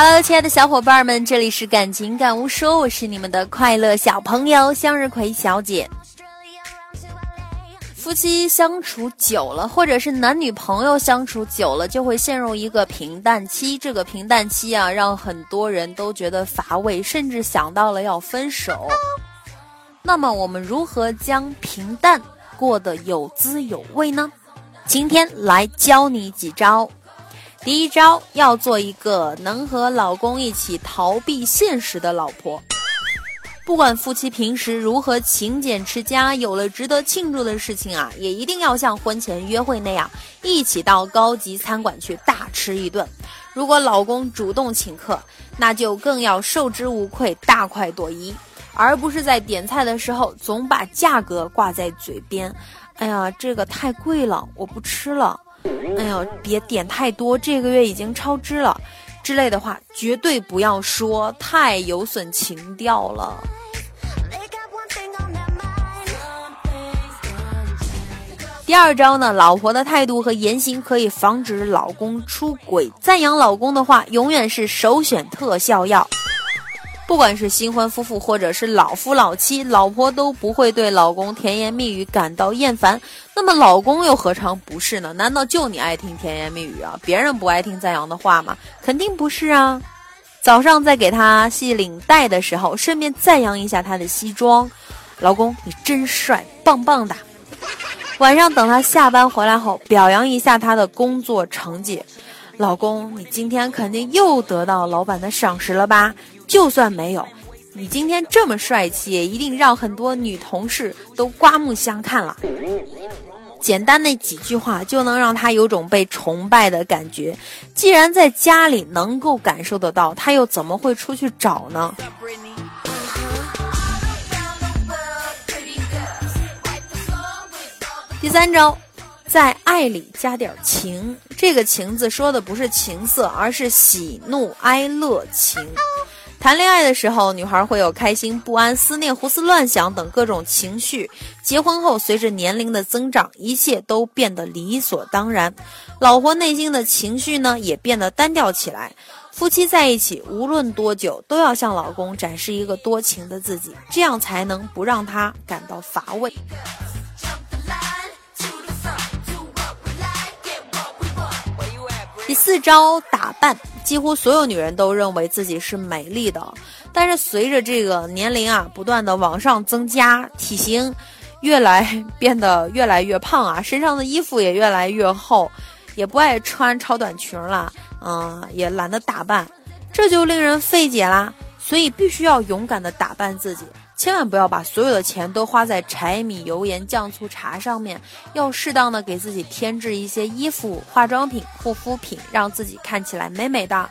Hello，亲爱的小伙伴们，这里是感情感悟说，我是你们的快乐小朋友向日葵小姐。夫妻相处久了，或者是男女朋友相处久了，就会陷入一个平淡期。这个平淡期啊，让很多人都觉得乏味，甚至想到了要分手。那么，我们如何将平淡过得有滋有味呢？今天来教你几招。第一招要做一个能和老公一起逃避现实的老婆。不管夫妻平时如何勤俭持家，有了值得庆祝的事情啊，也一定要像婚前约会那样，一起到高级餐馆去大吃一顿。如果老公主动请客，那就更要受之无愧，大快朵颐，而不是在点菜的时候总把价格挂在嘴边。哎呀，这个太贵了，我不吃了。哎呦，别点太多，这个月已经超支了，之类的话绝对不要说，太有损情调了。第二招呢，老婆的态度和言行可以防止老公出轨，赞扬老公的话永远是首选特效药。不管是新婚夫妇，或者是老夫老妻，老婆都不会对老公甜言蜜语感到厌烦。那么老公又何尝不是呢？难道就你爱听甜言蜜语啊？别人不爱听赞扬的话吗？肯定不是啊！早上在给他系领带的时候，顺便赞扬一下他的西装，老公你真帅，棒棒的。晚上等他下班回来后，表扬一下他的工作成绩，老公你今天肯定又得到老板的赏识了吧？就算没有，你今天这么帅气，也一定让很多女同事都刮目相看了。简单的几句话就能让他有种被崇拜的感觉。既然在家里能够感受得到，他又怎么会出去找呢？第三招，在爱里加点情。这个“情”字说的不是情色，而是喜怒哀乐情。谈恋爱的时候，女孩会有开心、不安、思念、胡思乱想等各种情绪。结婚后，随着年龄的增长，一切都变得理所当然。老婆内心的情绪呢，也变得单调起来。夫妻在一起，无论多久，都要向老公展示一个多情的自己，这样才能不让他感到乏味。第四招，打扮。几乎所有女人都认为自己是美丽的，但是随着这个年龄啊不断的往上增加，体型越来 变得越来越胖啊，身上的衣服也越来越厚，也不爱穿超短裙了，嗯，也懒得打扮，这就令人费解啦。所以必须要勇敢的打扮自己。千万不要把所有的钱都花在柴米油盐酱醋茶上面，要适当的给自己添置一些衣服、化妆品、护肤品，让自己看起来美美的。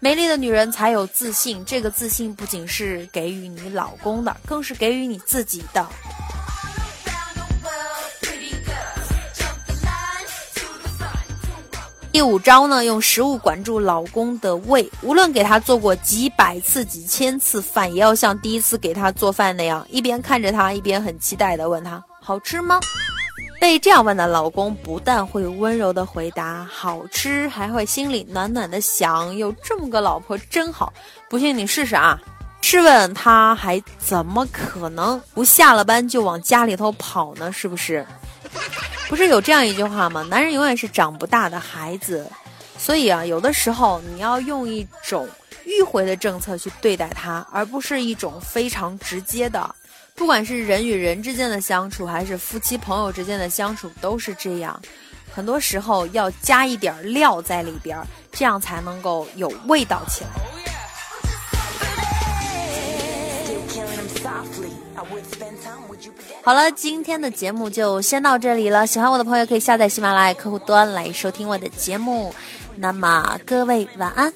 美丽的女人才有自信，这个自信不仅是给予你老公的，更是给予你自己的。第五招呢，用食物管住老公的胃。无论给他做过几百次、几千次饭，也要像第一次给他做饭那样，一边看着他，一边很期待的问他：“好吃吗？”被这样问的老公，不但会温柔的回答“好吃”，还会心里暖暖的想：“有这么个老婆真好。”不信你试试啊！试问他还怎么可能不下了班就往家里头跑呢？是不是？不是有这样一句话吗？男人永远是长不大的孩子，所以啊，有的时候你要用一种迂回的政策去对待他，而不是一种非常直接的。不管是人与人之间的相处，还是夫妻朋友之间的相处，都是这样。很多时候要加一点料在里边，这样才能够有味道起来。好了，今天的节目就先到这里了。喜欢我的朋友可以下载喜马拉雅客户端来收听我的节目。那么各位晚安。